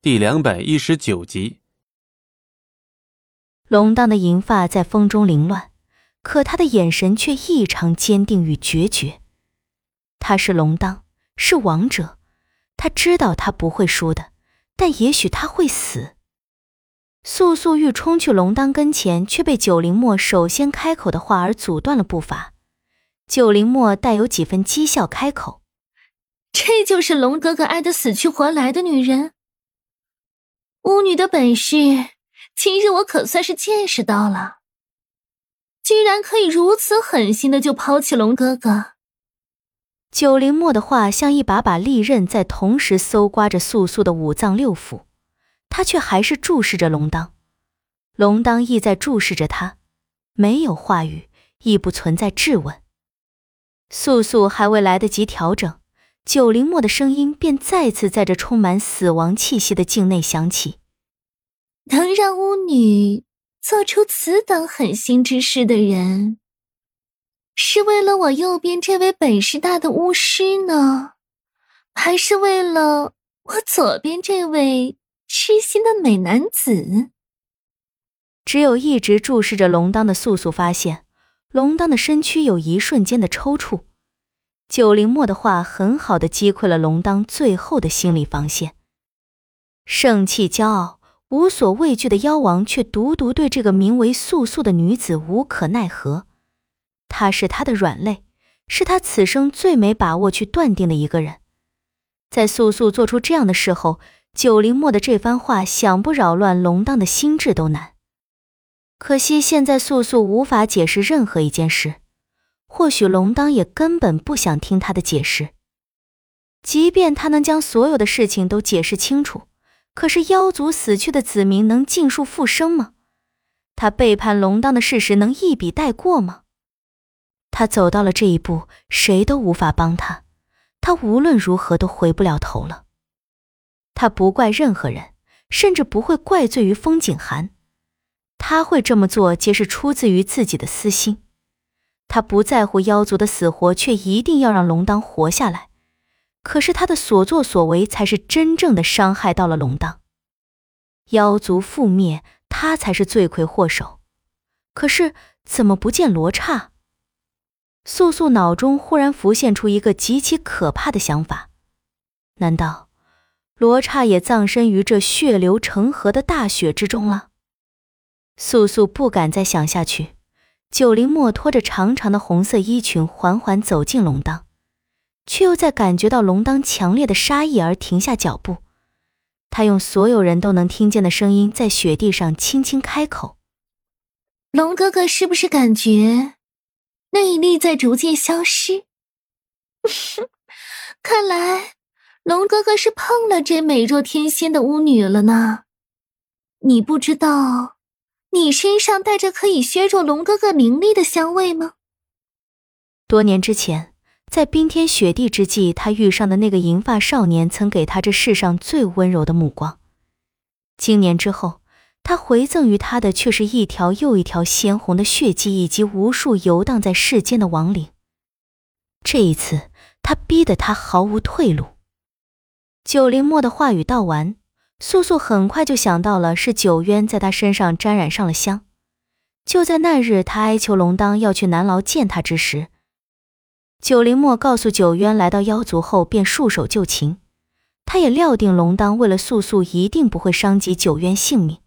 第两百一十九集。龙当的银发在风中凌乱，可他的眼神却异常坚定与决绝。他是龙当，是王者，他知道他不会输的，但也许他会死。素素欲冲去龙当跟前，却被九灵墨首先开口的话而阻断了步伐。九灵墨带有几分讥笑开口：“这就是龙哥哥爱的死去活来的女人。巫女的本事，今日我可算是见识到了，居然可以如此狠心的就抛弃龙哥哥。”九灵墨的话像一把把利刃，在同时搜刮着素素的五脏六腑。他却还是注视着龙当，龙当亦在注视着他，没有话语，亦不存在质问。素素还未来得及调整，九灵墨的声音便再次在这充满死亡气息的境内响起：“能让巫女做出此等狠心之事的人，是为了我右边这位本事大的巫师呢，还是为了我左边这位？”痴心的美男子，只有一直注视着龙当的素素发现，龙当的身躯有一瞬间的抽搐。九灵墨的话很好的击溃了龙当最后的心理防线。盛气骄傲、无所畏惧的妖王，却独独对这个名为素素的女子无可奈何。她是他的软肋，是他此生最没把握去断定的一个人。在素素做出这样的事后。九灵墨的这番话，想不扰乱龙当的心智都难。可惜现在素素无法解释任何一件事，或许龙当也根本不想听他的解释。即便他能将所有的事情都解释清楚，可是妖族死去的子民能尽数复生吗？他背叛龙当的事实能一笔带过吗？他走到了这一步，谁都无法帮他，他无论如何都回不了头了。他不怪任何人，甚至不会怪罪于风景寒。他会这么做，皆是出自于自己的私心。他不在乎妖族的死活，却一定要让龙当活下来。可是他的所作所为，才是真正的伤害到了龙当。妖族覆灭，他才是罪魁祸首。可是怎么不见罗刹？素素脑中忽然浮现出一个极其可怕的想法：难道？罗刹也葬身于这血流成河的大雪之中了。素素不敢再想下去。九灵墨拖着长长的红色衣裙，缓缓走进龙当，却又在感觉到龙当强烈的杀意而停下脚步。他用所有人都能听见的声音，在雪地上轻轻开口：“龙哥哥，是不是感觉内力在逐渐消失？看来……”龙哥哥是碰了这美若天仙的巫女了呢，你不知道，你身上带着可以削弱龙哥哥灵力的香味吗？多年之前，在冰天雪地之际，他遇上的那个银发少年，曾给他这世上最温柔的目光。经年之后，他回赠于他的却是一条又一条鲜红的血迹，以及无数游荡在世间的亡灵。这一次，他逼得他毫无退路。九灵墨的话语道完，素素很快就想到了是九渊在他身上沾染上了香。就在那日，他哀求龙当要去南牢见他之时，九灵墨告诉九渊，来到妖族后便束手就擒。他也料定龙当为了素素一定不会伤及九渊性命，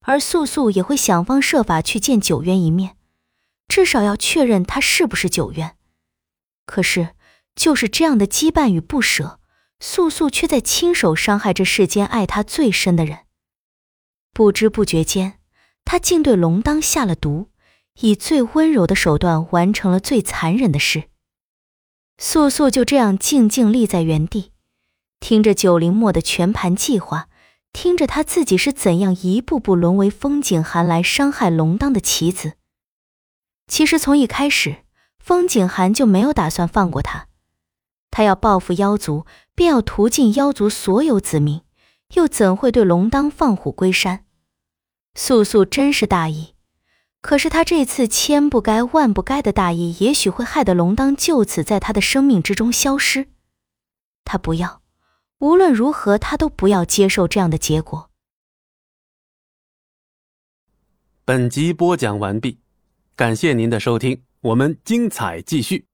而素素也会想方设法去见九渊一面，至少要确认他是不是九渊。可是，就是这样的羁绊与不舍。素素却在亲手伤害这世间爱她最深的人。不知不觉间，他竟对龙当下了毒，以最温柔的手段完成了最残忍的事。素素就这样静静立在原地，听着九灵墨的全盘计划，听着他自己是怎样一步步沦为风景寒来伤害龙当的棋子。其实从一开始，风景寒就没有打算放过他，他要报复妖族。便要屠尽妖族所有子民，又怎会对龙当放虎归山？素素真是大意，可是他这次千不该万不该的大意，也许会害得龙当就此在他的生命之中消失。他不要，无论如何，他都不要接受这样的结果。本集播讲完毕，感谢您的收听，我们精彩继续。